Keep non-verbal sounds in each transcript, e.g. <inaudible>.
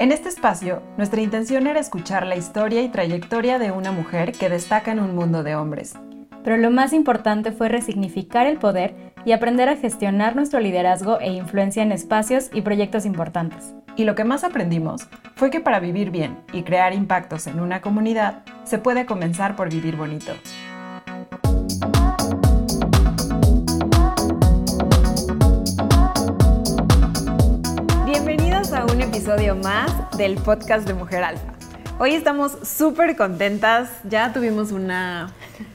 En este espacio, nuestra intención era escuchar la historia y trayectoria de una mujer que destaca en un mundo de hombres. Pero lo más importante fue resignificar el poder y aprender a gestionar nuestro liderazgo e influencia en espacios y proyectos importantes. Y lo que más aprendimos fue que para vivir bien y crear impactos en una comunidad, se puede comenzar por vivir bonito. Episodio más del podcast de Mujer Alfa. Hoy estamos súper contentas, ya tuvimos una,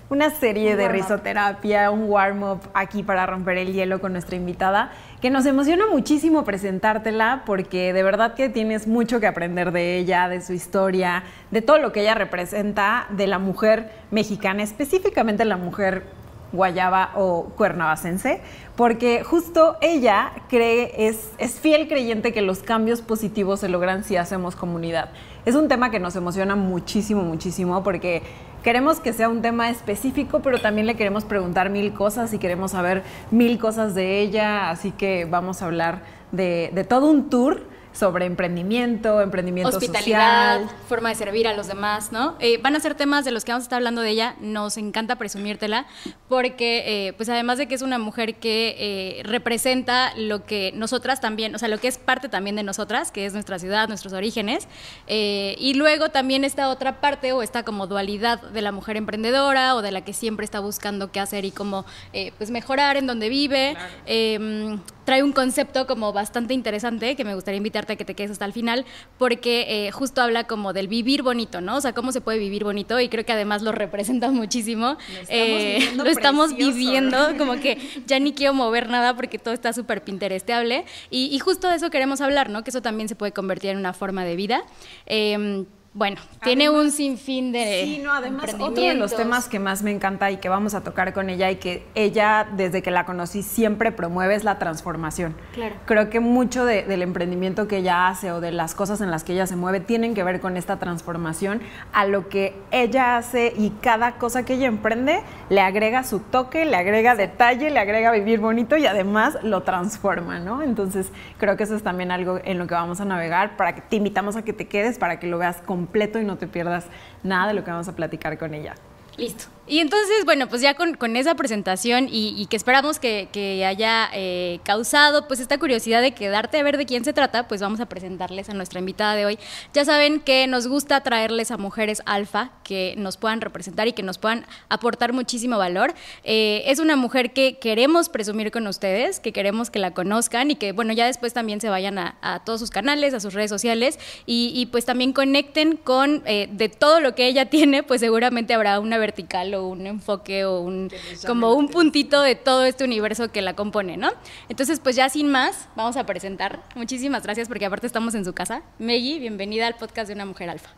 una serie de risoterapia, un warm-up aquí para romper el hielo con nuestra invitada, que nos emociona muchísimo presentártela porque de verdad que tienes mucho que aprender de ella, de su historia, de todo lo que ella representa, de la mujer mexicana, específicamente la mujer guayaba o cuernavacense, porque justo ella cree, es, es fiel creyente que los cambios positivos se logran si hacemos comunidad. Es un tema que nos emociona muchísimo, muchísimo, porque queremos que sea un tema específico, pero también le queremos preguntar mil cosas y queremos saber mil cosas de ella, así que vamos a hablar de, de todo un tour sobre emprendimiento, emprendimiento Hospitalidad, social. forma de servir a los demás, ¿no? Eh, van a ser temas de los que vamos a estar hablando de ella. Nos encanta presumírtela porque, eh, pues además de que es una mujer que eh, representa lo que nosotras también, o sea, lo que es parte también de nosotras, que es nuestra ciudad, nuestros orígenes. eh, y luego también esta otra parte o esta como dualidad de la mujer emprendedora o de la que siempre está buscando qué hacer y cómo, eh, pues mejorar en donde vive. Eh, trae un concepto como bastante interesante que me gustaría invitarte a que te quedes hasta el final porque eh, justo habla como del vivir bonito, ¿no? O sea, cómo se puede vivir bonito y creo que además lo representa muchísimo. Eh, Lo estamos viviendo lo estamos precioso, viviendo, ¿no? <laughs> como que ya ni quiero mover nada porque todo está súper pinteresteable y, y justo de eso queremos hablar, ¿no? Que eso también se puede convertir en una forma de vida. Eh, bueno, tiene un sinfín de Sí, no, además otro de los temas que más me encanta y que vamos a tocar con ella y que ella desde que la conocí siempre promueve es la transformación. Claro. Creo que mucho de- del emprendimiento que ella hace o de las cosas en las que ella se mueve tienen que ver con esta transformación a lo que ella hace y cada cosa que ella emprende le agrega su toque, le agrega detalle, le agrega vivir bonito y además lo transforma, ¿no? Entonces creo que eso es también algo en lo que vamos a navegar para que te invitamos a que te quedes para que lo veas completo y no te pierdas nada de lo que vamos a platicar con ella. Listo. Y entonces, bueno, pues ya con, con esa presentación y, que esperamos que, que haya eh, causado pues esta curiosidad de quedarte a ver de quién se trata, pues vamos a presentarles a nuestra invitada de hoy. Ya saben que nos gusta traerles a mujeres alfa que nos puedan representar y que nos puedan aportar muchísimo valor. Eh, es una mujer que queremos presumir con ustedes, que queremos que la conozcan y que, bueno, ya después también se vayan a, a todos sus canales, a sus redes sociales y, y, pues también conecten con eh, de todo lo que ella <laughs> tiene, pues seguramente habrá una vertical o un enfoque o un como un puntito de todo este universo que la compone, ¿no? Entonces, pues ya sin más, vamos a presentar. Muchísimas gracias porque aparte estamos en su casa. Meggy, bienvenida al podcast de una mujer alfa.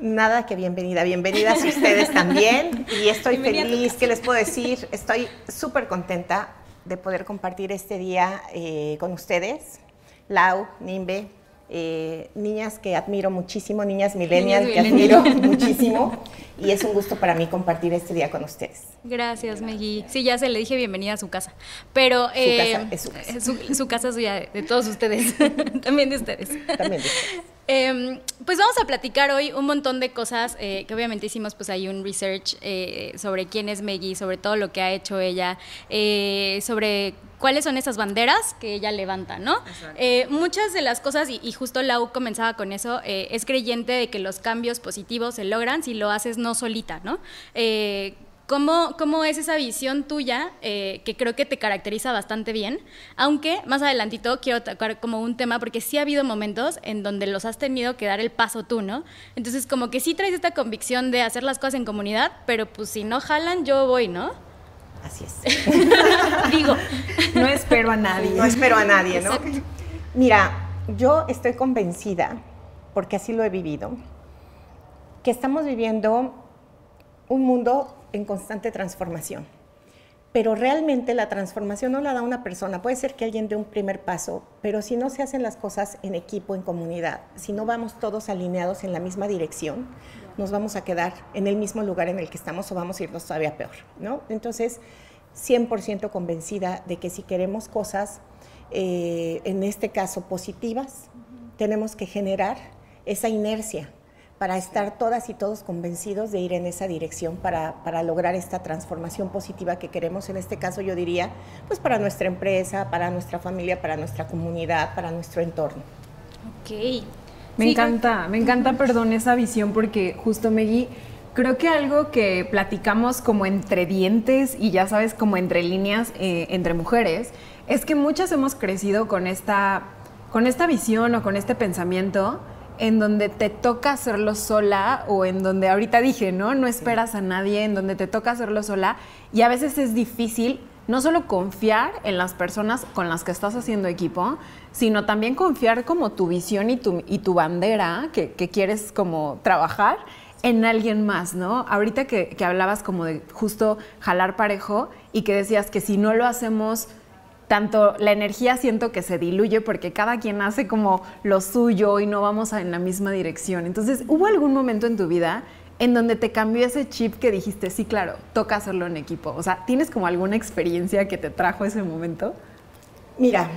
Nada que bienvenida, bienvenidas ustedes también. Y estoy Bienvenida feliz, ¿qué les puedo decir? Estoy súper contenta de poder compartir este día eh, con ustedes. Lau, Nimbe, eh, niñas que admiro muchísimo, niñas millennials que admiro <laughs> muchísimo. Y es un gusto para mí compartir este día con ustedes. Gracias, Meggy. Sí, ya se le dije bienvenida a su casa. Pero eh, casa, es su casa. Su, su casa es suya de, de todos ustedes, <laughs> también de ustedes. También de ustedes. Eh, pues vamos a platicar hoy un montón de cosas eh, que obviamente hicimos pues ahí un research eh, sobre quién es Meggy, sobre todo lo que ha hecho ella, eh, sobre cuáles son esas banderas que ella levanta, ¿no? Eh, muchas de las cosas, y, y justo Lau comenzaba con eso, eh, es creyente de que los cambios positivos se logran si lo haces no solita, ¿no? Eh, ¿Cómo, ¿Cómo es esa visión tuya eh, que creo que te caracteriza bastante bien? Aunque más adelantito quiero tocar como un tema porque sí ha habido momentos en donde los has tenido que dar el paso tú, ¿no? Entonces como que sí traes esta convicción de hacer las cosas en comunidad, pero pues si no jalan, yo voy, ¿no? Así es. <laughs> Digo, No espero a nadie. No espero a nadie, ¿no? Exacto. Mira, yo estoy convencida, porque así lo he vivido, que estamos viviendo un mundo en constante transformación. Pero realmente la transformación no la da una persona. Puede ser que alguien dé un primer paso, pero si no se hacen las cosas en equipo, en comunidad, si no vamos todos alineados en la misma dirección, nos vamos a quedar en el mismo lugar en el que estamos o vamos a irnos todavía peor, ¿no? Entonces, 100% convencida de que si queremos cosas, eh, en este caso positivas, tenemos que generar esa inercia para estar todas y todos convencidos de ir en esa dirección para, para, lograr esta transformación positiva que queremos. En este caso yo diría, pues para nuestra empresa, para nuestra familia, para nuestra comunidad, para nuestro entorno. Ok. Me encanta, me encanta, perdón, esa visión porque justo Meggy, creo que algo que platicamos como entre dientes y ya sabes, como entre líneas eh, entre mujeres, es que muchas hemos crecido con esta, con esta visión o con este pensamiento en donde te toca hacerlo sola o en donde ahorita dije, ¿no? No esperas a nadie, en donde te toca hacerlo sola y a veces es difícil no solo confiar en las personas con las que estás haciendo equipo, sino también confiar como tu visión y tu, y tu bandera que, quieres como trabajar en alguien más, ¿no? Ahorita que, que hablabas como de justo jalar parejo y que decías que si no lo hacemos tanto la energía siento que se diluye porque cada quien hace como lo suyo y no vamos en la misma dirección. Entonces, ¿hubo algún momento en tu vida en donde te cambió ese chip que dijiste, sí, claro, toca hacerlo en equipo? O sea, ¿tienes como alguna experiencia que te trajo ese momento? Mira,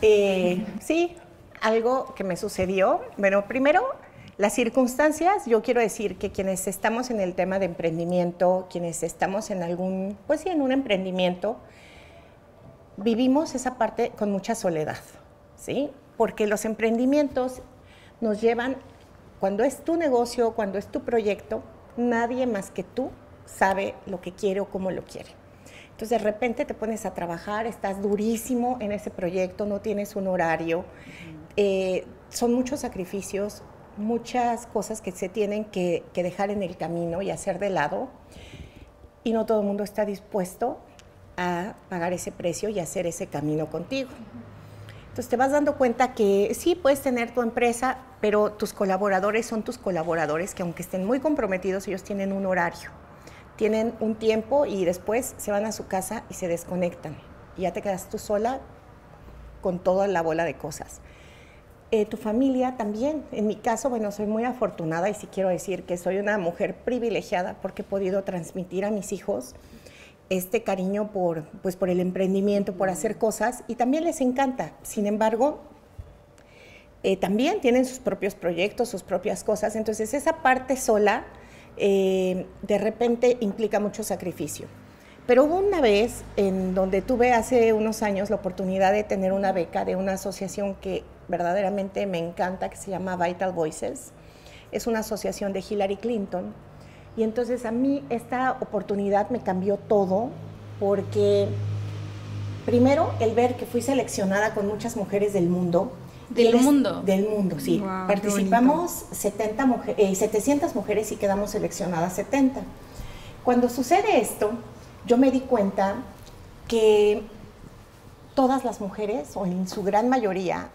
eh, sí, algo que me sucedió. Bueno, primero, las circunstancias, yo quiero decir que quienes estamos en el tema de emprendimiento, quienes estamos en algún, pues sí, en un emprendimiento, vivimos esa parte con mucha soledad, ¿sí? Porque los emprendimientos nos llevan, cuando es tu negocio, cuando es tu proyecto, nadie más que tú sabe lo que quiere o cómo lo quiere. Entonces de repente te pones a trabajar, estás durísimo en ese proyecto, no tienes un horario, eh, son muchos sacrificios, muchas cosas que se tienen que, que dejar en el camino y hacer de lado, y no todo el mundo está dispuesto a pagar ese precio y hacer ese camino contigo. Entonces te vas dando cuenta que sí puedes tener tu empresa, pero tus colaboradores son tus colaboradores que aunque estén muy comprometidos, ellos tienen un horario, tienen un tiempo y después se van a su casa y se desconectan. Y ya te quedas tú sola con toda la bola de cosas. Eh, tu familia también. En mi caso, bueno, soy muy afortunada y sí quiero decir que soy una mujer privilegiada porque he podido transmitir a mis hijos este cariño por, pues, por el emprendimiento, por hacer cosas, y también les encanta. Sin embargo, eh, también tienen sus propios proyectos, sus propias cosas, entonces esa parte sola eh, de repente implica mucho sacrificio. Pero hubo una vez en donde tuve hace unos años la oportunidad de tener una beca de una asociación que verdaderamente me encanta, que se llama Vital Voices. Es una asociación de Hillary Clinton y entonces a mí esta oportunidad me cambió todo porque primero el ver que fui seleccionada con muchas mujeres del mundo. Del mundo. Del mundo, sí. Participamos 70 mujeres, 700 mujeres y quedamos seleccionadas 70. Cuando sucede esto, yo me di cuenta que todas las mujeres, o en su gran mayoría,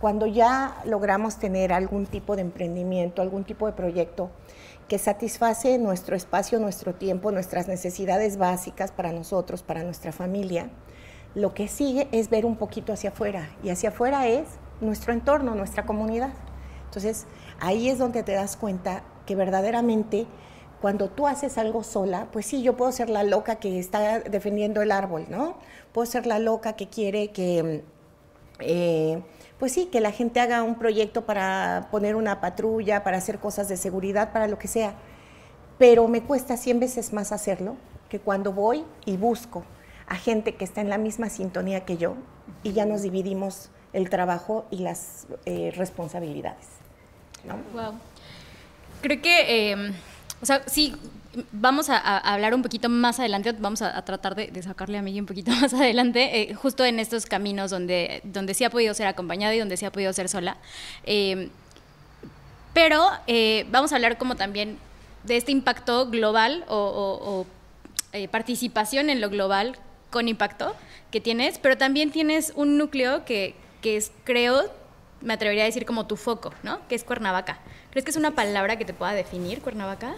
cuando ya logramos tener algún tipo de emprendimiento, algún tipo de proyecto, que satisface nuestro espacio, nuestro tiempo, nuestras necesidades básicas para nosotros, para nuestra familia, lo que sigue es ver un poquito hacia afuera y hacia afuera es nuestro entorno, nuestra comunidad. Entonces, ahí es donde te das cuenta que verdaderamente cuando tú haces algo sola, pues sí, yo puedo ser la loca que está defendiendo el árbol, ¿no? Puedo ser la loca que quiere que eh, pues sí, que la gente haga un proyecto para poner una patrulla, para hacer cosas de seguridad, para lo que sea. Pero me cuesta 100 veces más hacerlo que cuando voy y busco a gente que está en la misma sintonía que yo y ya nos dividimos el trabajo y las eh, responsabilidades. Wow. Creo que, eh, o sea, sí, vamos a, hablar un poquito más adelante, vamos a, tratar de, sacarle a Miguel un poquito <laughs> más adelante, eh, justo en estos caminos donde, donde sí ha podido ser acompañada y donde sí ha podido ser sola. Eh, pero eh, vamos a hablar como también de este impacto global o, participación en lo global con impacto que tienes, pero también tienes un núcleo que, que es, creo, me atrevería a decir como tu foco, ¿no? Que es Cuernavaca. ¿Crees que es una palabra que te pueda definir, Cuernavaca?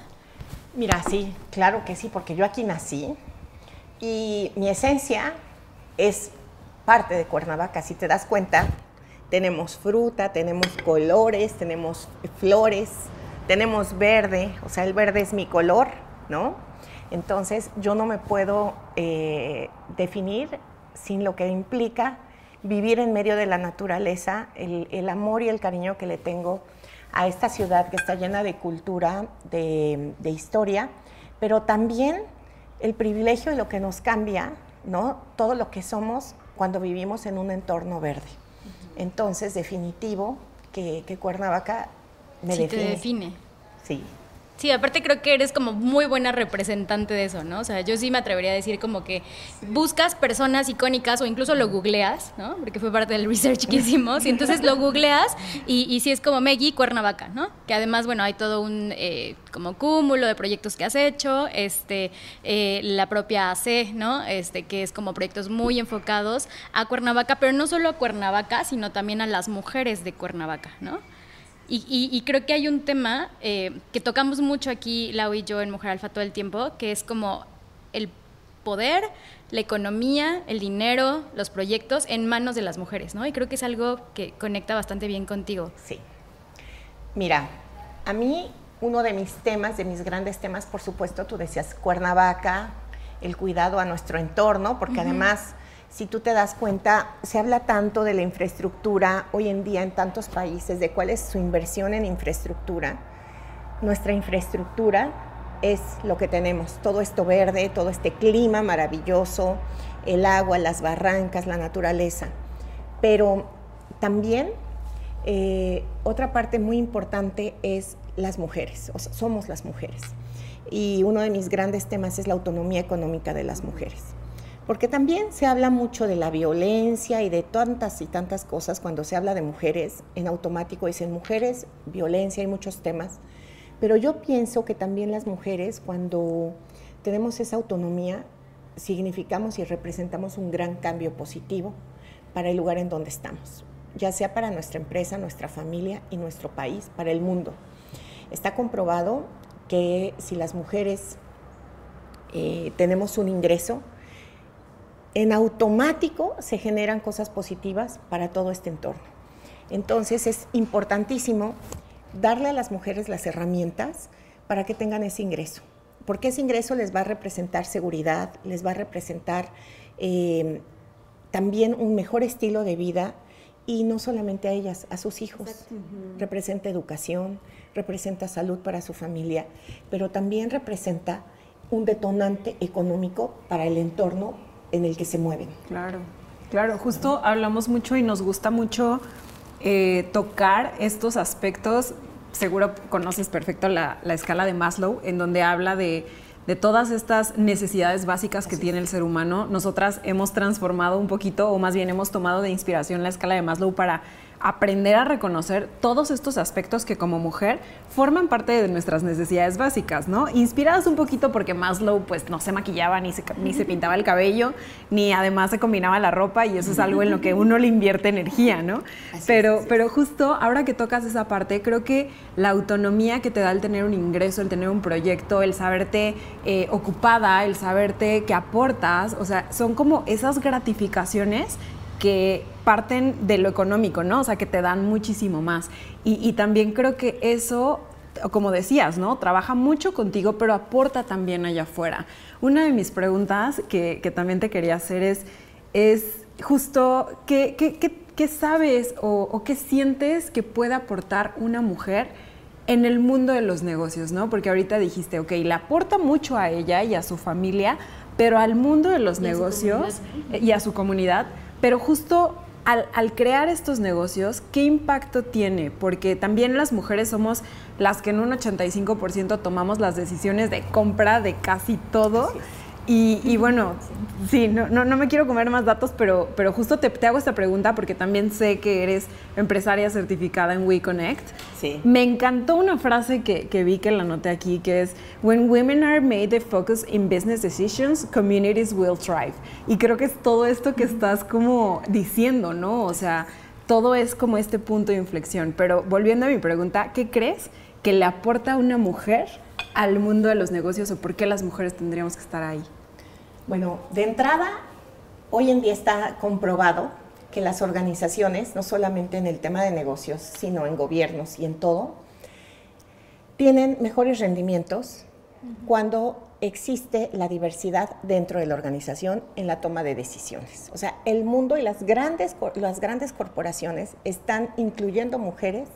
Mira, sí, claro que sí, porque yo aquí nací y mi esencia es parte de Cuernavaca, si te das cuenta, tenemos fruta, tenemos colores, tenemos flores, tenemos verde, o sea, el verde es mi color, ¿no? Entonces yo no me puedo eh, definir sin lo que implica vivir en medio de la naturaleza, el, amor y el cariño que le tengo a esta ciudad que está llena de cultura, de, historia, pero también el privilegio y lo que nos cambia, ¿no? Todo lo que somos cuando vivimos en un entorno verde. Entonces, definitivo que, Cuernavaca me sí Te define. Sí. Sí, aparte creo que eres como muy buena representante de eso, ¿no? O sea, yo sí me atrevería a decir como que buscas personas icónicas o incluso lo googleas, ¿no? Porque fue parte del research que <laughs> hicimos, y entonces lo googleas y, y sí es como Meggy Cuernavaca, ¿no? Que además, bueno, hay todo un eh, como cúmulo de proyectos que has hecho, este, eh, la propia AC, ¿no? Este, que es como proyectos muy enfocados a Cuernavaca, pero no solo a Cuernavaca, sino también a las mujeres de Cuernavaca, ¿no? Y, creo que hay un tema eh, que tocamos mucho aquí, Lau y yo, en Mujer Alfa todo el tiempo, que es como el poder, la economía, el dinero, los proyectos en manos de las mujeres, ¿no? Y creo que es algo que conecta bastante bien contigo. Sí. Mira, a mí uno de mis temas, de mis grandes temas, por supuesto, tú decías Cuernavaca, el cuidado a nuestro entorno, porque además si tú te das cuenta, se habla tanto de la infraestructura hoy en día en tantos países, de cuál es su inversión en infraestructura. Nuestra infraestructura es lo que tenemos, todo esto verde, todo este clima maravilloso, el agua, las barrancas, la naturaleza. Pero también eh, otra parte muy importante es las mujeres, somos las mujeres. Y uno de mis grandes temas es la autonomía económica de las mujeres porque también se habla mucho de la violencia y de tantas y tantas cosas cuando se habla de mujeres, en automático dicen mujeres, violencia y muchos temas, pero yo pienso que también las mujeres cuando tenemos esa autonomía significamos y representamos un gran cambio positivo para el lugar en donde estamos, ya sea para nuestra empresa, nuestra familia y nuestro país, para el mundo. Está comprobado que si las mujeres eh, tenemos un ingreso, en automático se generan cosas positivas para todo este entorno. Entonces es importantísimo darle a las mujeres las herramientas para que tengan ese ingreso, porque ese ingreso les va a representar seguridad, les va a representar eh, también un mejor estilo de vida y no solamente a ellas, a sus hijos. Representa educación, representa salud para su familia, pero también representa un detonante económico para el entorno en el que se mueven. Claro, claro, justo hablamos mucho y nos gusta mucho eh, tocar estos aspectos. Seguro conoces perfecto la, escala de Maslow, en donde habla de, de todas estas necesidades básicas que tiene el ser humano. Nosotras hemos transformado un poquito, o más bien hemos tomado de inspiración la escala de Maslow para aprender a reconocer todos estos aspectos que como mujer forman parte de nuestras necesidades básicas, ¿no? Inspiradas un poquito porque Maslow pues no se maquillaba ni se, ni se pintaba el cabello, ni además se combinaba la ropa y eso es algo en lo que uno le invierte energía, ¿no? pero, pero justo ahora que tocas esa parte, creo que la autonomía que te da el tener un ingreso, el tener un proyecto, el saberte eh, ocupada, el saberte que aportas, o sea, son como esas gratificaciones que parten de lo económico, ¿no? O sea, que te dan muchísimo más. Y, también creo que eso, como decías, ¿no? Trabaja mucho contigo, pero aporta también allá afuera. Una de mis preguntas que, también te quería hacer es, es justo, ¿qué, qué, sabes o, o, qué sientes que puede aportar una mujer en el mundo de los negocios, ¿no? Porque ahorita dijiste, ok, le aporta mucho a ella y a su familia, pero al mundo de los negocios y a su comunidad, pero justo al, crear estos negocios, ¿qué impacto tiene? Porque también las mujeres somos las que en un 85% tomamos las decisiones de compra de casi todo. Y, bueno, sí, no, no, me quiero comer más datos, pero, pero justo te, hago esta pregunta porque también sé que eres empresaria certificada en WeConnect. Sí. Me encantó una frase que, que vi que la noté aquí, que es, When women are made the focus in business decisions, communities will thrive. Y creo que es todo esto que estás como diciendo, ¿no? O sea, todo es como este punto de inflexión. Pero volviendo a mi pregunta, ¿qué crees que le aporta una mujer al mundo de los negocios o por qué las mujeres tendríamos que estar ahí? Bueno, de entrada, hoy en día está comprobado que las organizaciones, no solamente en el tema de negocios, sino en gobiernos y en todo, tienen mejores rendimientos cuando existe la diversidad dentro de la organización en la toma de decisiones. O sea, el mundo y las grandes, las grandes corporaciones están incluyendo mujeres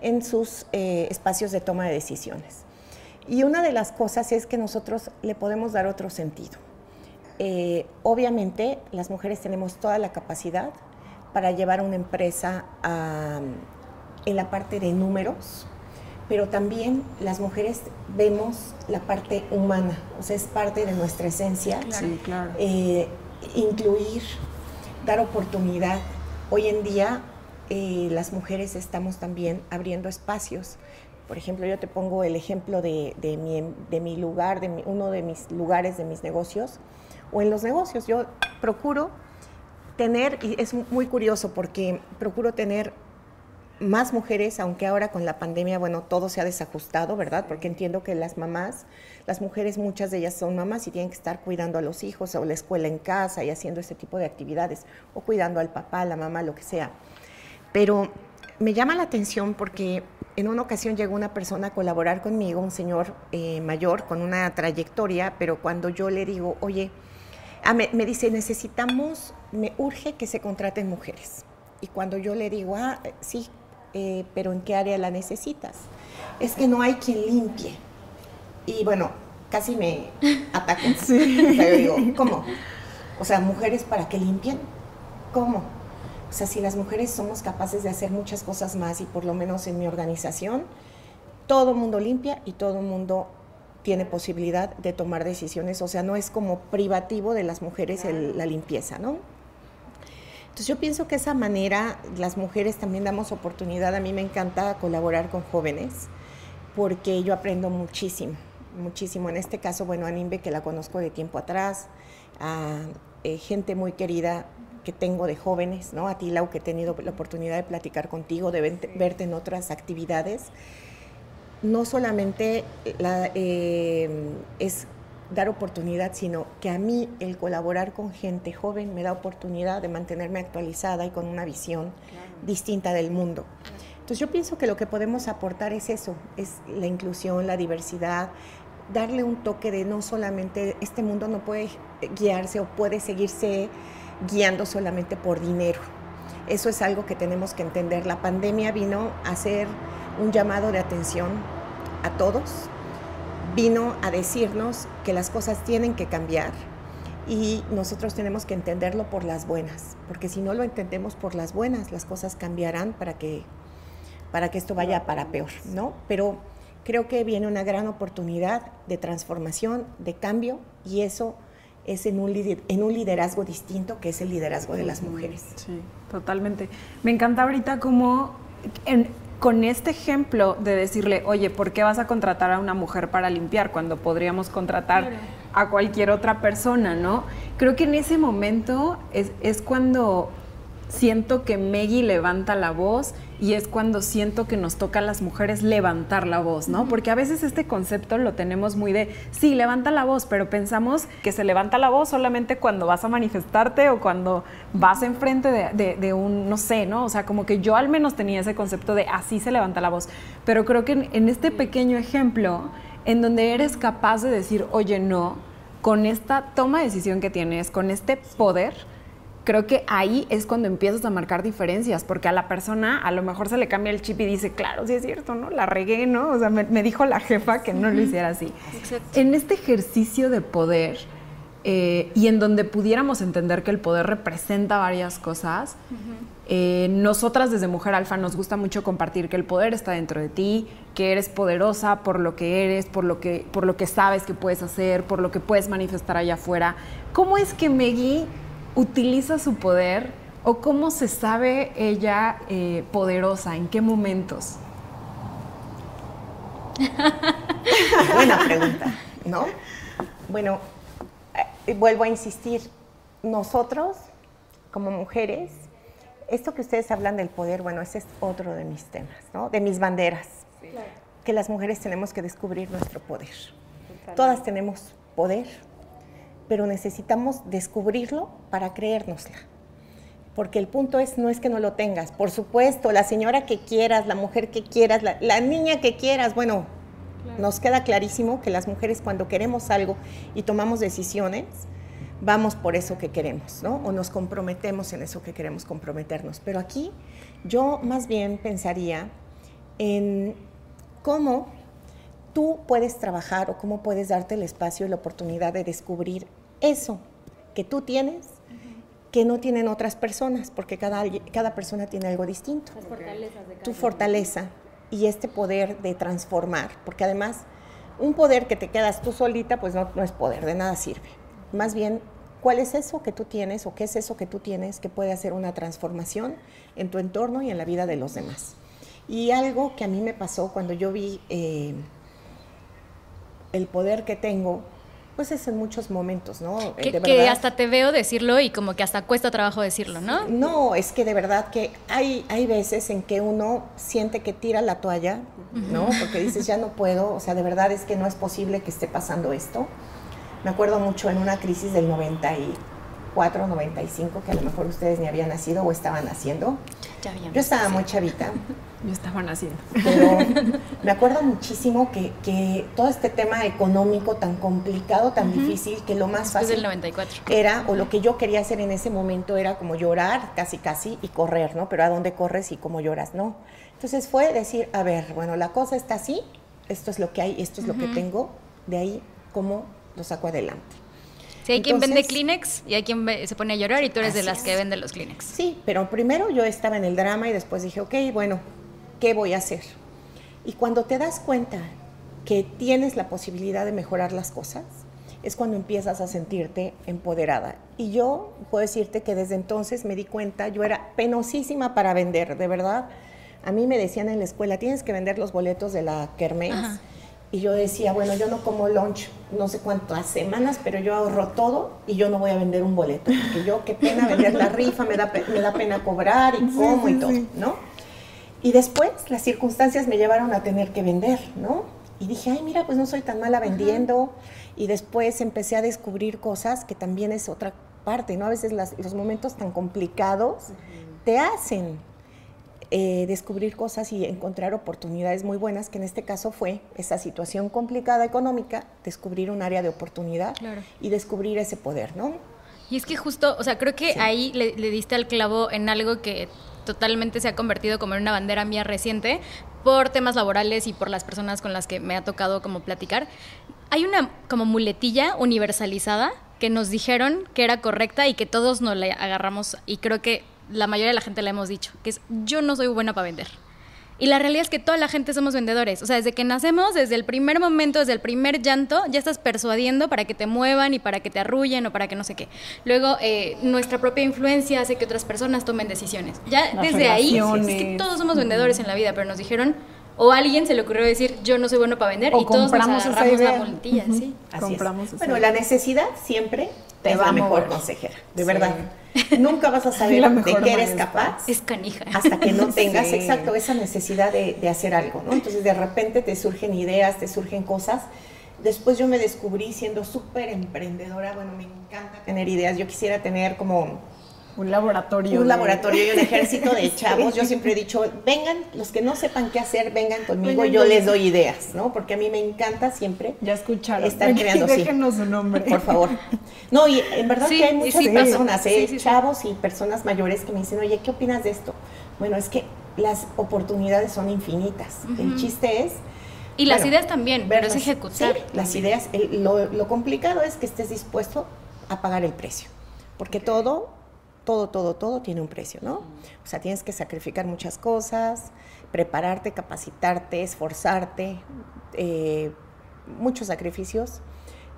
en sus eh, espacios de toma de decisiones. Y una de las cosas es que nosotros le podemos dar otro sentido. Eh, obviamente, las mujeres tenemos toda la capacidad para llevar una empresa en la parte de números, pero también las mujeres vemos la parte humana, o sea, es parte de nuestra esencia. Sí, claro. Eh, incluir, dar oportunidad. Hoy en día eh, las mujeres estamos también abriendo espacios. Por ejemplo, yo te pongo el ejemplo de, mi, de mi, lugar, de uno de mis lugares de mis negocios, o en los negocios. Yo procuro tener, y es muy curioso porque procuro tener más mujeres, aunque ahora con la pandemia, bueno, todo se ha desajustado, ¿verdad? Porque entiendo que las mamás, las mujeres, muchas de ellas son mamás y tienen que estar cuidando a los hijos o la escuela en casa y haciendo ese tipo de actividades, o cuidando al papá, a la mamá, lo que sea. Pero me llama la atención porque en una ocasión llegó una persona a colaborar conmigo, un señor eh, mayor con una trayectoria, pero cuando yo le digo, oye, ah, me, me dice, necesitamos, me urge que se contraten mujeres. Y cuando yo le digo, ah, sí, eh, pero ¿en qué área la necesitas? Es que no hay quien limpie. Y bueno, casi me <laughs> atacó. Sí. O sea, yo digo, ¿cómo? O sea, mujeres para que limpien. ¿Cómo? O sea, si las mujeres somos capaces de hacer muchas cosas más y por lo menos en mi organización, todo el mundo limpia y todo el mundo tiene posibilidad de tomar decisiones. O sea, no es como privativo de las mujeres la limpieza, ¿no? Entonces yo pienso que esa manera las mujeres también damos oportunidad. A mí me encanta colaborar con jóvenes porque yo aprendo muchísimo, muchísimo. En este caso, bueno, a Nimbe que la conozco de tiempo atrás, a eh, gente muy querida que tengo de jóvenes, ¿no? A ti, Lau, que he tenido la oportunidad de platicar contigo, de verte en otras actividades. No solamente la, eh, es dar oportunidad, sino que a mí el colaborar con gente joven me da oportunidad de mantenerme actualizada y con una visión distinta del mundo. Entonces yo pienso que lo que podemos aportar es eso, es la inclusión, la diversidad, darle un toque de no solamente, este mundo no puede guiarse o puede seguirse guiando solamente por dinero. Eso es algo que tenemos que entender. La pandemia vino a hacer un llamado de atención a todos, vino a decirnos que las cosas tienen que cambiar y nosotros tenemos que entenderlo por las buenas, porque si no lo entendemos por las buenas, las cosas cambiarán para que, para que esto vaya para peor, ¿no? Pero creo que viene una gran oportunidad de transformación, de cambio, y eso es en un, en un liderazgo distinto, que es el liderazgo de las mujeres. Sí, totalmente. Me encanta ahorita cómo en, con este ejemplo de decirle, oye, ¿por qué vas a contratar a una mujer para limpiar cuando podríamos contratar a cualquier otra persona, no? Creo que en ese momento es, es cuando siento que Meggy levanta la voz y es cuando siento que nos toca a las mujeres levantar la voz, ¿no? Porque a veces este concepto lo tenemos muy de, sí, levanta la voz, pero pensamos que se levanta la voz solamente cuando vas a manifestarte o cuando vas enfrente de, de, un, no sé, ¿no? O sea, como que yo al menos tenía ese concepto de así se levanta la voz. Pero creo que en este pequeño ejemplo, en donde eres capaz de decir, oye, no, con esta toma de decisión que tienes, con este poder, creo que ahí es cuando empiezas a marcar diferencias, porque a la persona a lo mejor se le cambia el chip y dice, claro, sí es cierto, ¿no? La regué, ¿no? O sea, me, dijo la jefa que no lo hiciera así. En este ejercicio de poder eh, y en donde pudiéramos entender que el poder representa varias cosas, eh, nosotras desde Mujer Alfa nos gusta mucho compartir que el poder está dentro de ti, que eres poderosa por lo que eres, por lo que, por lo que sabes que puedes hacer, por lo que puedes manifestar allá afuera. ¿Cómo es que Meggy utiliza su poder o cómo se sabe ella eh, poderosa? ¿En qué momentos? <laughs> Buena pregunta, ¿no? Bueno, eh, vuelvo a insistir, nosotros como mujeres, esto que ustedes hablan del poder, bueno, ese es otro de mis temas, ¿no? De mis banderas. Que las mujeres tenemos que descubrir nuestro poder. Todas tenemos poder, pero necesitamos descubrirlo para creérnosla. Porque el punto es, no es que no lo tengas. Por supuesto, la señora que quieras, la mujer que quieras, la, niña que quieras, bueno, Nos queda clarísimo que las mujeres cuando queremos algo y tomamos decisiones, vamos por eso que queremos, ¿no? O nos comprometemos en eso que queremos comprometernos. Pero aquí yo más bien pensaría en cómo tú puedes trabajar o cómo puedes darte el espacio y la oportunidad de descubrir eso que tú tienes que no tienen otras personas, porque cada, cada persona tiene algo distinto. tu fortaleza y este poder de transformar, porque además un poder que te quedas tú solita, pues no, no es poder, de nada sirve. Más bien, ¿cuál es eso que tú tienes o qué es eso que tú tienes que puede hacer una transformación en tu entorno y en la vida de los demás? Y algo que a mí me pasó cuando yo vi eh, el poder que tengo, pues es en muchos momentos, ¿no? Eh, que, que, hasta te veo decirlo y como que hasta cuesta trabajo decirlo, ¿no? No, es que de verdad que hay, hay veces en que uno siente que tira la toalla, ¿no? Porque dices, ya no puedo, o sea, de verdad es que no es posible que esté pasando esto. Me acuerdo mucho en una crisis del 94, 95, que a lo mejor ustedes ni habían nacido o estaban naciendo. Yo estaba muy chavita. <laughs> Yo estaba naciendo. Pero <laughs> me acuerdo muchísimo que, que, todo este tema económico tan complicado, tan difícil, que lo más fácil del 94. era, o lo que yo quería hacer en ese momento era como llorar, casi casi, y correr, ¿no? Pero ¿a dónde corres y cómo lloras? No. Entonces fue decir, a ver, bueno, la cosa está así, esto es lo que hay, esto es lo que tengo, de ahí cómo lo saco adelante. Sí, hay quien vende Kleenex y hay quien se pone a llorar y tú eres de las que vende los Kleenex. Sí, pero primero yo estaba en el drama y después dije, ok, bueno, ¿qué voy a hacer? Y cuando te das cuenta que tienes la posibilidad de mejorar las cosas, es cuando empiezas a sentirte empoderada. Y yo puedo decirte que desde entonces me di cuenta, yo era penosísima para vender, de verdad. A mí me decían en la escuela, tienes que vender los boletos de la Kermés. Y yo decía, bueno, yo no como lunch no sé cuántas semanas, pero yo ahorro todo y yo no voy a vender un boleto. Porque yo, qué pena vender la rifa, me da, me da pena cobrar y cómo y todo, ¿no? Y después las circunstancias me llevaron a tener que vender, ¿no? Y dije, ay, mira, pues no soy tan mala vendiendo. Y después empecé a descubrir cosas que también es otra parte, ¿no? A veces los momentos tan complicados te hacen eh, descubrir cosas y encontrar oportunidades muy buenas, que en este caso fue esa situación complicada económica, descubrir un área de oportunidad y descubrir ese poder, ¿no? Y es que justo, o sea, creo que ahí le, diste al clavo en algo que totalmente se ha convertido como en una bandera mía reciente por temas laborales y por las personas con las que me ha tocado como platicar. Hay una como muletilla universalizada que nos dijeron que era correcta y que todos nos la agarramos y creo que la mayoría de la gente la hemos dicho, que es yo no soy buena para vender. Y la realidad es que toda la gente somos vendedores. O sea, desde que nacemos, desde el primer momento, desde el primer llanto, ya estás persuadiendo para que te muevan y para que te arrullen o para que no sé qué. Luego, eh, nuestra propia influencia hace que otras personas tomen decisiones. Ya desde ahí, es que todos somos vendedores en la vida, pero nos dijeron, o a alguien se le ocurrió decir, yo no soy bueno para vender, y todos nos agarramos la muletilla, ¿sí? compramos Bueno, la necesidad siempre te es va la mejor consejera, de verdad. Nunca vas a <laughs> saber de qué eres capaz. Es canija. Hasta que no <laughs> tengas, exacto, esa necesidad de, de, hacer algo, ¿no? Entonces de repente te surgen ideas, te surgen cosas. Después yo me descubrí siendo súper emprendedora, bueno, me encanta tener ideas. Yo quisiera tener como un laboratorio. Un laboratorio y un <laughs> ejército de chavos. Yo siempre he dicho, vengan, los que no sepan qué hacer, vengan conmigo, yo les doy ideas, ¿no? Porque a mí me encanta siempre ya escucharon. estar creando. Déjenos su nombre. Por favor. No, y en verdad que hay muchas personas, ¿eh? chavos y personas mayores que me dicen, oye, ¿qué opinas de esto? Bueno, es que las oportunidades son infinitas. El chiste es... Y las ideas también, pero es ejecutar. las ideas, lo, lo complicado es que estés dispuesto a pagar el precio. Porque todo todo, todo, todo tiene un precio, ¿no? O sea, tienes que sacrificar muchas cosas, prepararte, capacitarte, esforzarte, eh, muchos sacrificios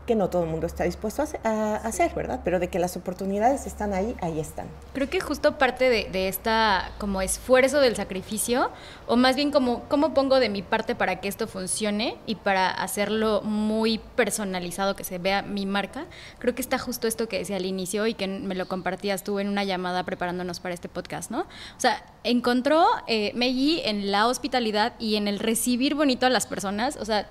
que no todo el mundo está dispuesto a, hacer, ¿verdad? Pero de que las oportunidades están ahí, ahí están. Creo que justo parte de, de, esta como esfuerzo del sacrificio, o más bien como cómo pongo de mi parte para que esto funcione y para hacerlo muy personalizado, que se vea mi marca, creo que está justo esto que decía al inicio y que me lo compartías tú en una llamada preparándonos para este podcast, ¿no? O sea, encontró eh, en la hospitalidad y en el recibir bonito a las personas, o sea,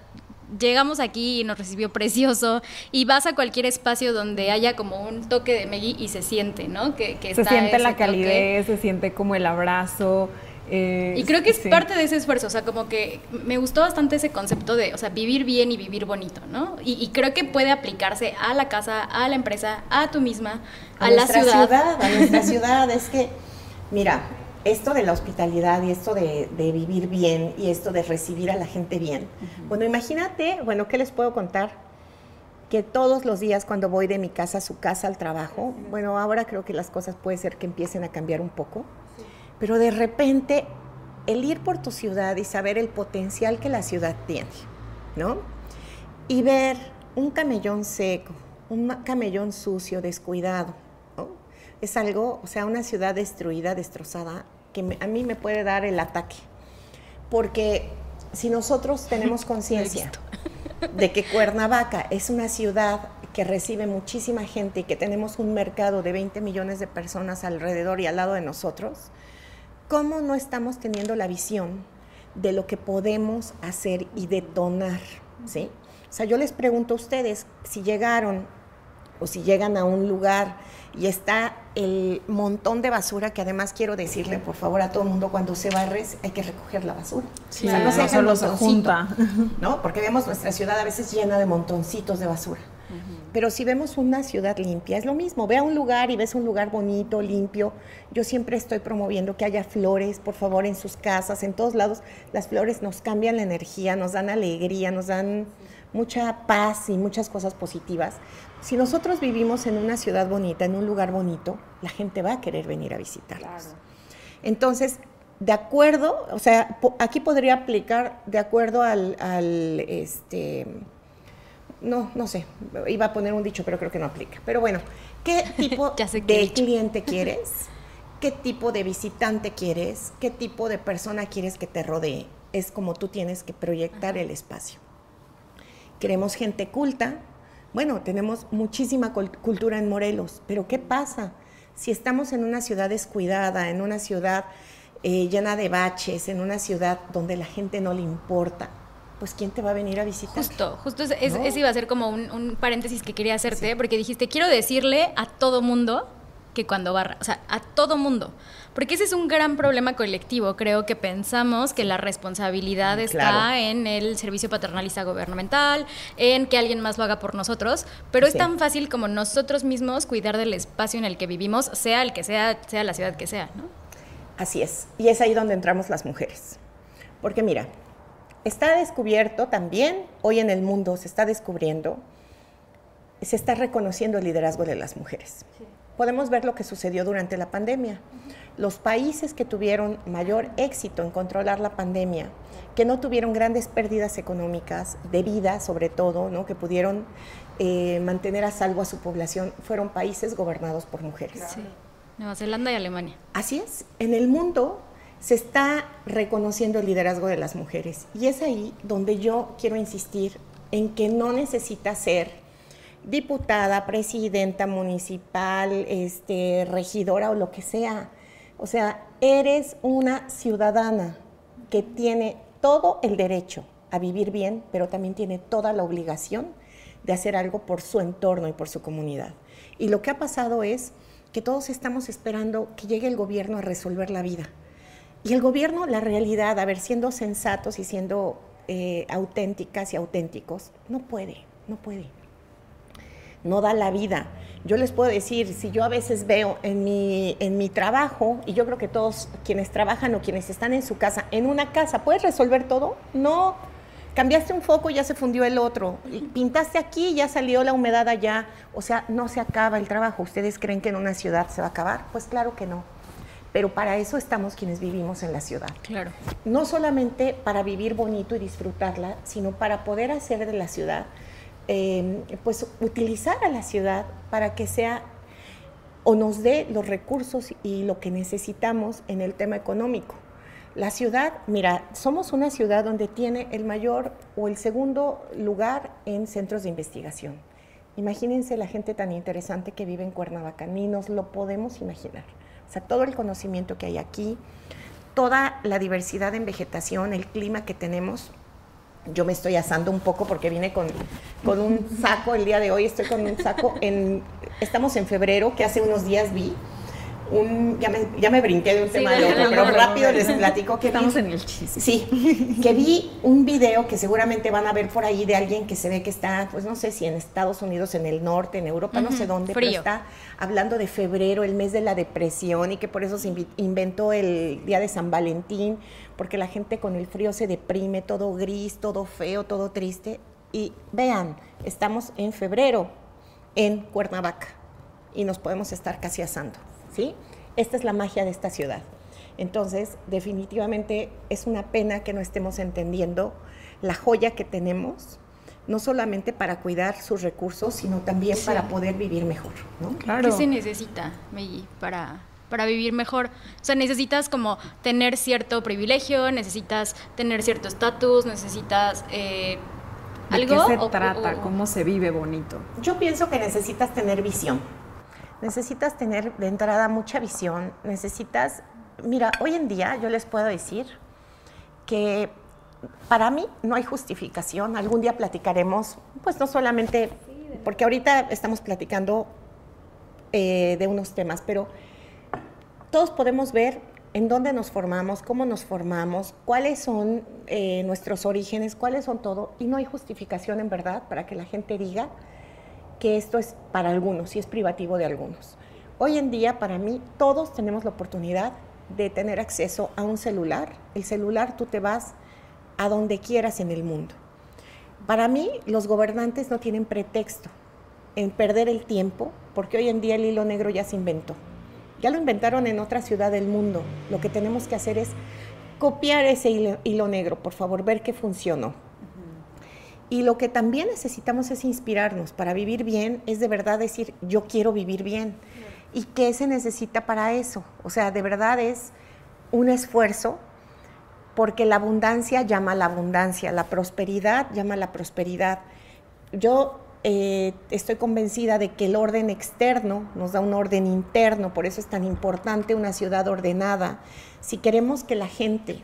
llegamos aquí y nos recibió precioso y vas a cualquier espacio donde haya como un toque de Meggy y se siente, ¿no? Que, se siente la calidez, se siente como el abrazo, Eh, y creo que es parte de ese esfuerzo, o sea, como que me gustó bastante ese concepto de, o sea, vivir bien y vivir bonito, ¿no? Y, creo que puede aplicarse a la casa, a la empresa, a tú misma, a, la ciudad. ciudad. A nuestra <laughs> ciudad, es que, mira, esto de la hospitalidad y esto de, vivir bien y esto de recibir a la gente bien. Bueno, imagínate, bueno, ¿qué les puedo contar? Que todos los días cuando voy de mi casa a su casa al trabajo, bueno, ahora creo que las cosas puede ser que empiecen a cambiar un poco pero de repente, el ir por tu ciudad y saber el potencial que la ciudad tiene, ¿no? Y ver un camellón seco, un camellón sucio, descuidado, ¿no? Es algo, o sea, una ciudad destruida, destrozada, que a mí me puede dar el ataque. Porque si nosotros tenemos <laughs> conciencia de que Cuernavaca es una ciudad que recibe muchísima gente y que tenemos un mercado de 20 millones de personas alrededor y al lado de nosotros, ¿Cómo no estamos teniendo la visión de lo que podemos hacer y detonar? ¿sí? O sea, yo les pregunto a ustedes si llegaron o si llegan a un lugar y está el montón de basura, que además quiero decirle, por favor, a todo el mundo, cuando se barre hay que recoger la basura. Sí, o sea, no, se solo se junta. <laughs> ¿no? Porque vemos nuestra ciudad a veces llena de montoncitos de basura. Pero si vemos una ciudad limpia, es lo mismo. Ve a un lugar y ves un lugar bonito, limpio. Yo siempre estoy promoviendo que haya flores, por favor, en sus casas, en todos lados. Las flores nos cambian la energía, nos dan alegría, nos dan mucha paz y muchas cosas positivas. Si nosotros vivimos en una ciudad bonita, en un lugar bonito, la gente va a querer venir a visitarnos. Entonces, de acuerdo, o sea, aquí podría aplicar de acuerdo al, al este, no, no sé, iba a poner un dicho, pero creo que no aplica. Pero bueno, ¿qué <laughs> tipo de cliente <laughs> quieres? ¿Qué tipo de visitante quieres? ¿Qué tipo de persona quieres que te rodee? Es como tú tienes que proyectar el espacio. Queremos gente culta. Bueno, tenemos muchísima cultura en Morelos, pero ¿qué pasa si estamos en una ciudad descuidada, en una ciudad eh, llena de baches, en una ciudad donde la gente no le importa? pues ¿quién te va a venir a visitar? Justo, justo ese iba a ser como un, paréntesis que quería hacerte, porque dijiste, quiero decirle a todo mundo que cuando barra, o sea, a todo mundo. Porque ese es un gran problema colectivo. Creo que pensamos que la responsabilidad mm, está en el servicio paternalista gubernamental, en que alguien más lo haga por nosotros, pero es tan fácil como nosotros mismos cuidar del espacio en el que vivimos, sea el que sea, sea la ciudad que sea, ¿no? Así es. Y es ahí donde entramos las mujeres. Porque mira, está descubierto también, hoy en el mundo se está descubriendo, se está reconociendo el liderazgo de las mujeres. Podemos ver lo que sucedió durante la pandemia. Los países que tuvieron mayor éxito en controlar la pandemia, que no tuvieron grandes pérdidas económicas, de vida sobre todo, ¿no? que pudieron eh, mantener a salvo a su población, fueron países gobernados por mujeres. Nueva Zelanda y Alemania. Así es. En el mundo se está reconociendo el liderazgo de las mujeres. Y es ahí donde yo quiero insistir en que no necesita ser diputada, presidenta municipal, este, regidora o lo que sea. O sea, eres una ciudadana que tiene todo el derecho a vivir bien, pero también tiene toda la obligación de hacer algo por su entorno y por su comunidad. Y lo que ha pasado es que todos estamos esperando que llegue el gobierno a resolver la vida y el gobierno, la realidad, a ver, siendo sensatos y siendo eh, auténticas y auténticos, no puede, no puede. No da la vida. Yo les puedo decir, si yo a veces veo en mi, en mi trabajo, y yo creo que todos quienes trabajan o quienes están en su casa, en una casa, ¿puedes resolver todo? No. Cambiaste un foco y ya se fundió el otro. Pintaste aquí y ya salió la humedad allá. O sea, no se acaba el trabajo. ¿Ustedes creen que en una ciudad se va a acabar? Pues claro que no pero para eso estamos quienes vivimos en la ciudad. Claro. No solamente para vivir bonito y disfrutarla, sino para poder hacer de la ciudad, em, pues utilizar a la ciudad para que sea o nos dé los recursos y lo que necesitamos en el tema económico. La ciudad, mira, somos una ciudad donde tiene el mayor o el segundo lugar en centros de investigación. Imagínense la gente tan interesante que vive en Cuernavaca, ni nos lo podemos imaginar. O sea, todo el conocimiento que hay aquí, toda la diversidad en vegetación, el clima que tenemos. Yo me estoy asando un poco porque vine con, con un saco el día de hoy, estoy con un saco en, estamos en febrero, que hace unos días vi, un, ya me, ya me brinqué de un tema a otro, pero rápido les platico que estamos en el chiste. Sí, que vi un video que seguramente van a ver por ahí de alguien que se ve que está, pues no sé si en Estados Unidos, en el norte, en Europa, no sé dónde, pero está hablando de febrero, el mes de la depresión y que por eso se inventó el día de San Valentín, porque la gente con el frío se deprime, todo gris, todo feo, todo triste. Y vean, estamos en febrero en Cuernavaca y nos podemos estar casi asando. ¿Sí? Esta es la magia de esta ciudad. Entonces, definitivamente es una pena que no estemos entendiendo la joya que tenemos, no solamente para cuidar sus recursos, sino también para poder vivir mejor. ¿no? Claro. ¿Qué se necesita, Meiji, para, para vivir mejor? O sea, necesitas como tener cierto privilegio, necesitas tener cierto estatus, necesitas... Eh, ¿De ¿Algo? qué se trata? ¿Cómo se vive bonito? Yo pienso que necesitas tener visión necesitas tener de entrada mucha visión, necesitas, mira, hoy en día yo les puedo decir que para mí no hay justificación, algún día platicaremos, pues no solamente, porque ahorita estamos platicando eh, de unos temas, pero todos podemos ver en dónde nos formamos, cómo nos formamos, cuáles son eh, nuestros orígenes, cuáles son todo, y no hay justificación en verdad para que la gente diga que esto es para algunos y es privativo de algunos. Hoy en día, para mí, todos tenemos la oportunidad de tener acceso a un celular. El celular tú te vas a donde quieras en el mundo. Para mí, los gobernantes no tienen pretexto en perder el tiempo, porque hoy en día el hilo negro ya se inventó. Ya lo inventaron en otra ciudad del mundo. Lo que tenemos que hacer es copiar ese hilo, hilo negro, por favor, ver qué funcionó. Y lo que también necesitamos es inspirarnos. Para vivir bien es de verdad decir, yo quiero vivir bien. ¿Y qué se necesita para eso? O sea, de verdad es un esfuerzo porque la abundancia llama a la abundancia, la prosperidad llama a la prosperidad. Yo eh, estoy convencida de que el orden externo nos da un orden interno, por eso es tan importante una ciudad ordenada. Si queremos que la gente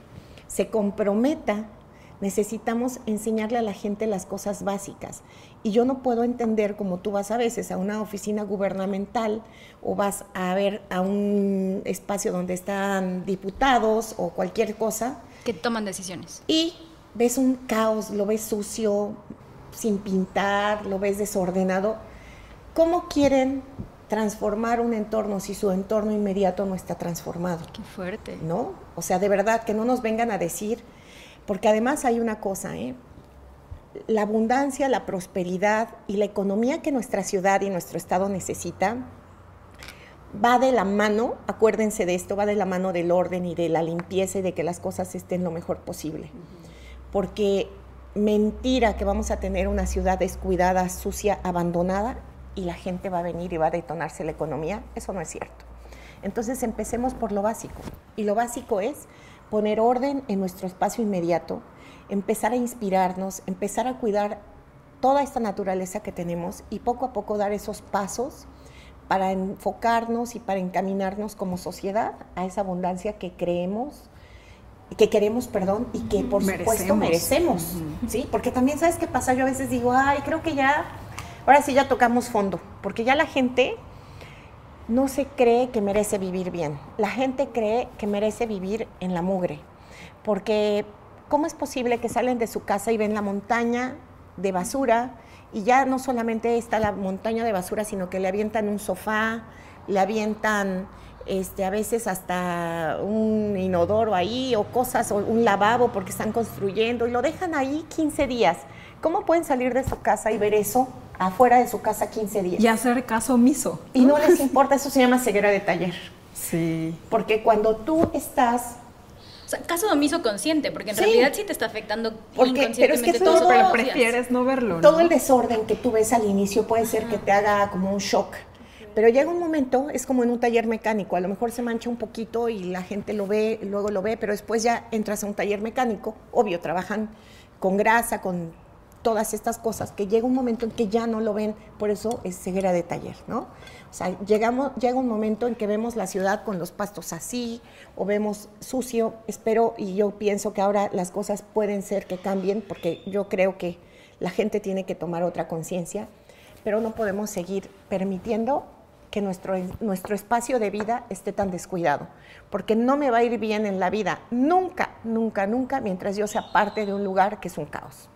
se comprometa necesitamos enseñarle a la gente las cosas básicas. Y yo no puedo entender como tú vas a veces a una oficina gubernamental o vas a ver a un espacio donde están diputados o cualquier cosa. Que toman decisiones. Y ves un caos, lo ves sucio, sin pintar, lo ves desordenado. ¿Cómo quieren transformar un entorno si su entorno inmediato no está transformado? Qué fuerte. ¿No? O sea, de verdad, que no nos vengan a decir porque además hay una cosa, ¿eh? la abundancia, la prosperidad y la economía que nuestra ciudad y nuestro estado necesita va de la mano, acuérdense de esto, va de la mano del orden y de la limpieza y de que las cosas estén lo mejor posible. Porque mentira que vamos a tener una ciudad descuidada, sucia, abandonada y la gente va a venir y va a detonarse la economía, eso no es cierto. Entonces empecemos por lo básico. Y lo básico es poner orden en nuestro espacio inmediato, empezar a inspirarnos, empezar a cuidar toda esta naturaleza que tenemos y poco a poco dar esos pasos para enfocarnos y para encaminarnos como sociedad a esa abundancia que creemos que queremos, perdón, y que por supuesto merecemos, ¿sí? Porque también sabes qué pasa, yo a veces digo, ay, creo que ya ahora sí ya tocamos fondo, porque ya la gente no se cree que merece vivir bien. La gente cree que merece vivir en la mugre. Porque, ¿cómo es posible que salen de su casa y ven la montaña de basura? Y ya no solamente está la montaña de basura, sino que le avientan un sofá, le avientan este, a veces hasta un inodoro ahí o cosas, o un lavabo porque están construyendo y lo dejan ahí 15 días. ¿Cómo pueden salir de su casa y ver eso afuera de su casa 15 días? Y hacer caso omiso. Y no les <laughs> importa, eso se llama ceguera de taller. Sí. Porque cuando tú estás o sea, caso omiso consciente, porque en realidad sí te está afectando porque, pero es que todo, pero prefieres no verlo. Todo el desorden que tú ves al inicio puede ser que te haga como un shock. Pero llega un momento, es como en un taller mecánico, a lo mejor se mancha un poquito y la gente lo ve, luego lo ve, pero después ya entras a un taller mecánico, obvio, trabajan con grasa, con todas estas cosas, que llega un momento en que ya no lo ven, por eso es ceguera de taller, ¿no? O sea, llegamos, llega un momento en que vemos la ciudad con los pastos así, o vemos sucio, espero y yo pienso que ahora las cosas pueden ser que cambien, porque yo creo que la gente tiene que tomar otra conciencia, pero no podemos seguir permitiendo que nuestro, nuestro espacio de vida esté tan descuidado, porque no me va a ir bien en la vida, nunca, nunca, nunca, mientras yo sea parte de un lugar que es un caos.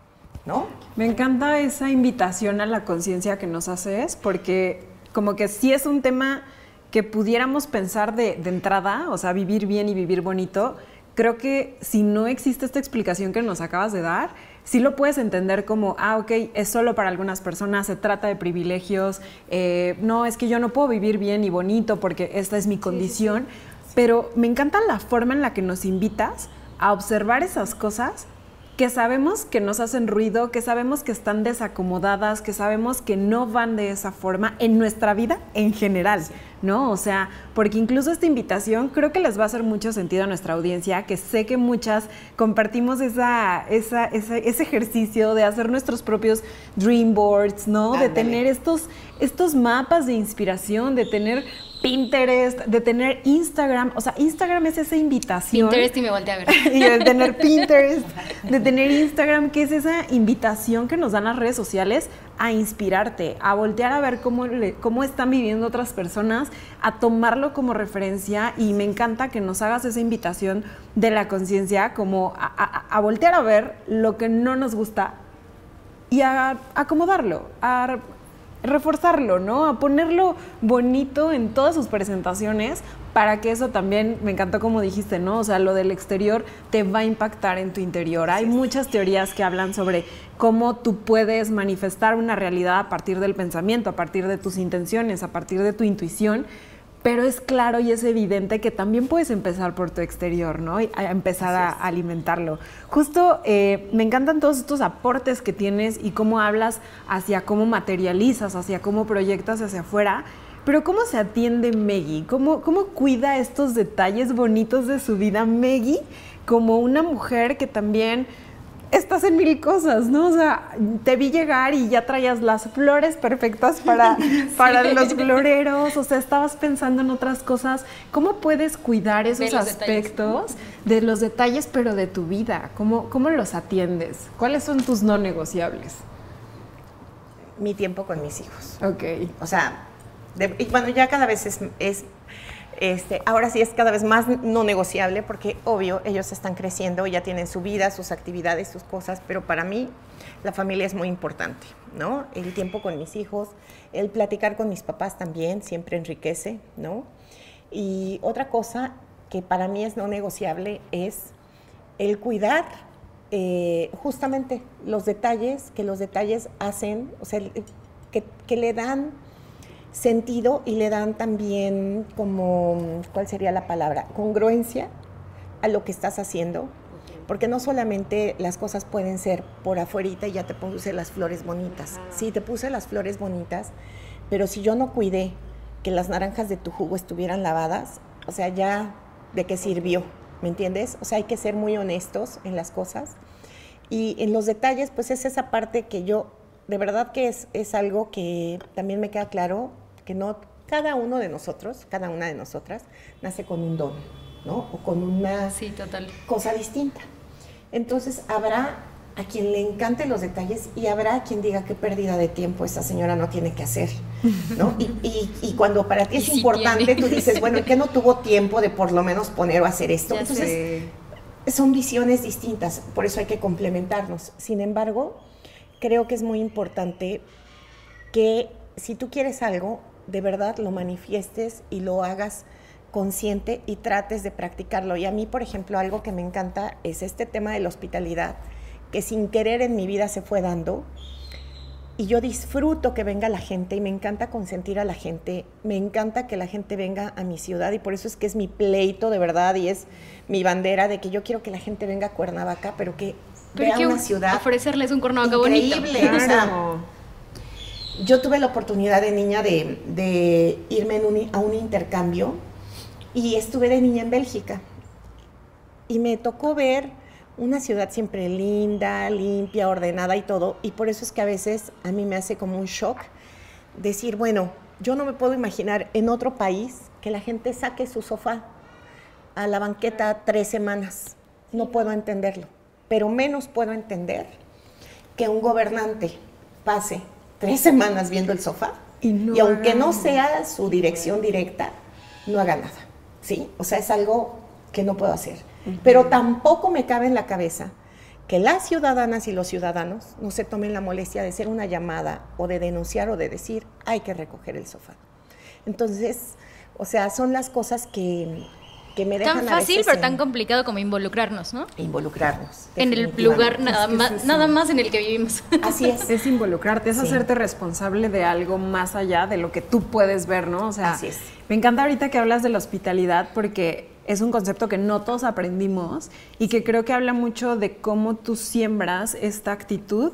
¿No? Me encanta esa invitación a la conciencia que nos haces, porque como que sí es un tema que pudiéramos pensar de, de, entrada, o sea, vivir bien y vivir bonito, creo que si no existe esta explicación que nos acabas de dar, sí lo puedes entender como, ah, ok, es solo para algunas personas, se trata de privilegios, eh, no, es que yo no puedo vivir bien y bonito porque esta es mi condición, pero me encanta la forma en la que nos invitas a observar esas cosas que sabemos que nos hacen ruido, que sabemos que están desacomodadas, que sabemos que no van de esa forma en nuestra vida en general, ¿no? O sea, porque incluso esta invitación creo que les va a hacer mucho sentido a nuestra audiencia, que sé que muchas compartimos esa, esa, ese ejercicio de hacer nuestros propios dream boards, ¿no? De tener estos, estos mapas de inspiración, de tener Pinterest, de tener Instagram. O sea, Instagram es esa invitación. Pinterest y me volteé a ver. <laughs> y de tener Pinterest, de tener Instagram, que es esa invitación que nos dan las redes sociales a inspirarte, a voltear a ver cómo, cómo están viviendo otras personas, a tomarlo como referencia. Y me encanta que nos hagas esa invitación de la conciencia, como a, a voltear a ver lo que no nos gusta y a acomodarlo, a reforzarlo, ¿no? A ponerlo bonito en todas sus presentaciones para que eso también, me encantó como dijiste, ¿no? O sea, lo del exterior te va a impactar en tu interior. Hay muchas teorías que hablan sobre cómo tú puedes manifestar una realidad a partir del pensamiento, a partir de tus intenciones, a partir de tu intuición pero es claro y es evidente que también puedes empezar por tu exterior, ¿no? Y a empezar a alimentarlo. Justo eh, me encantan todos estos aportes que tienes y cómo hablas hacia cómo materializas, hacia cómo proyectas hacia afuera. Pero ¿cómo se atiende Meggy? ¿Cómo, ¿Cómo cuida estos detalles bonitos de su vida Meggy como una mujer que también estás en mil cosas, ¿no? O sea, te vi llegar y ya traías las flores perfectas para, <laughs> para los floreros, o sea, estabas pensando en otras cosas. ¿Cómo puedes cuidar esos aspectos de los detalles, pero de tu vida? ¿Cómo, ¿Cómo los atiendes? ¿Cuáles son tus no negociables? Mi tiempo con mis hijos. Ok. O sea, bueno, ya cada vez es, es este, ahora sí es cada vez más no negociable porque obvio ellos están creciendo, ya tienen su vida, sus actividades, sus cosas, pero para mí la familia es muy importante, ¿no? El tiempo con mis hijos, el platicar con mis papás también siempre enriquece, ¿no? Y otra cosa que para mí es no negociable es el cuidar eh, justamente los detalles, que los detalles hacen, o sea, que, que le dan sentido y le dan también como, ¿cuál sería la palabra? Congruencia a lo que estás haciendo. Porque no solamente las cosas pueden ser por afuera y ya te puse las flores bonitas. Sí, te puse las flores bonitas, pero si yo no cuidé que las naranjas de tu jugo estuvieran lavadas, o sea, ya de qué sirvió, ¿me entiendes? O sea, hay que ser muy honestos en las cosas. Y en los detalles, pues es esa parte que yo, de verdad que es, es algo que también me queda claro, que no cada uno de nosotros, cada una de nosotras, nace con un don, ¿no? O con una cosa distinta. Entonces habrá a quien le encanten los detalles y habrá a quien diga qué pérdida de tiempo esa señora no tiene que hacer, ¿no? Y, cuando para ti <laughs> es importante, tú dices, bueno, ¿qué no tuvo tiempo de por lo menos poner o hacer esto? Entonces, son visiones distintas, por eso hay que complementarnos. Sin embargo, creo que es muy importante que si tú quieres algo, de verdad lo manifiestes y lo hagas consciente y trates de practicarlo. Y a mí, por ejemplo, algo que me encanta es este tema de la hospitalidad, que sin querer en mi vida se fue dando. Y yo disfruto que venga la gente y me encanta consentir a la gente. Me encanta que la gente venga a mi ciudad y por eso es que es mi pleito de verdad y es mi bandera de que yo quiero que la gente venga a Cuernavaca, pero que vea una ciudad ofrecerles un Cuernavaca increíble. bonito yo tuve la oportunidad de niña de, irme a un intercambio y estuve de niña en Bélgica. Y me tocó ver una ciudad siempre linda, limpia, ordenada y todo. Y por eso es que a veces a mí me hace como un shock decir, bueno, yo no me puedo imaginar en otro país que la gente saque su sofá a la banqueta tres semanas. No puedo entenderlo. Pero menos puedo entender que un gobernante pase tres semanas viendo el sofá Y, aunque no sea su dirección directa, no haga nada. ¿Sí? O sea, es algo que no puedo hacer. Pero tampoco me cabe en la cabeza que las ciudadanas y los ciudadanos no se tomen la molestia de hacer una llamada o de denunciar o de decir, hay que recoger el sofá. Entonces, o sea, son las cosas que, que me dejan Tan fácil, pero tan complicado como involucrarnos, ¿no? Involucrarnos. En el lugar nada, más, nada más en el que vivimos. <laughs> Así es. Es involucrarte, es hacerte responsable de algo más allá de lo que tú puedes ver, ¿no? O sea, Así es. me encanta ahorita que hablas de la hospitalidad porque es un concepto que no todos aprendimos y que creo que habla mucho de cómo tú siembras esta actitud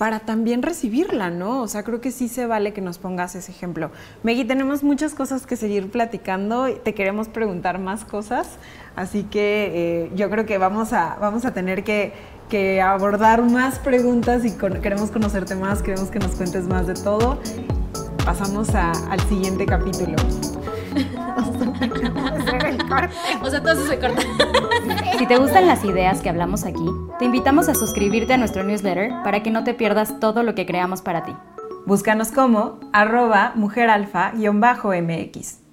para también recibirla, ¿no? O sea, creo que sí se vale que nos pongas ese ejemplo. Meggy, tenemos muchas cosas que seguir platicando, te queremos preguntar más cosas, así que eh, yo creo que vamos a, vamos a tener que, que abordar más preguntas y queremos conocerte más, queremos que nos cuentes más de todo. Pasamos al siguiente capítulo. <laughs> <laughs> o sea, todo eso se corta. <laughs> Si te gustan las ideas que hablamos aquí, te invitamos a suscribirte a nuestro newsletter para que no te pierdas todo lo que creamos para ti. Búscanos como arroba mujeralfa-mx.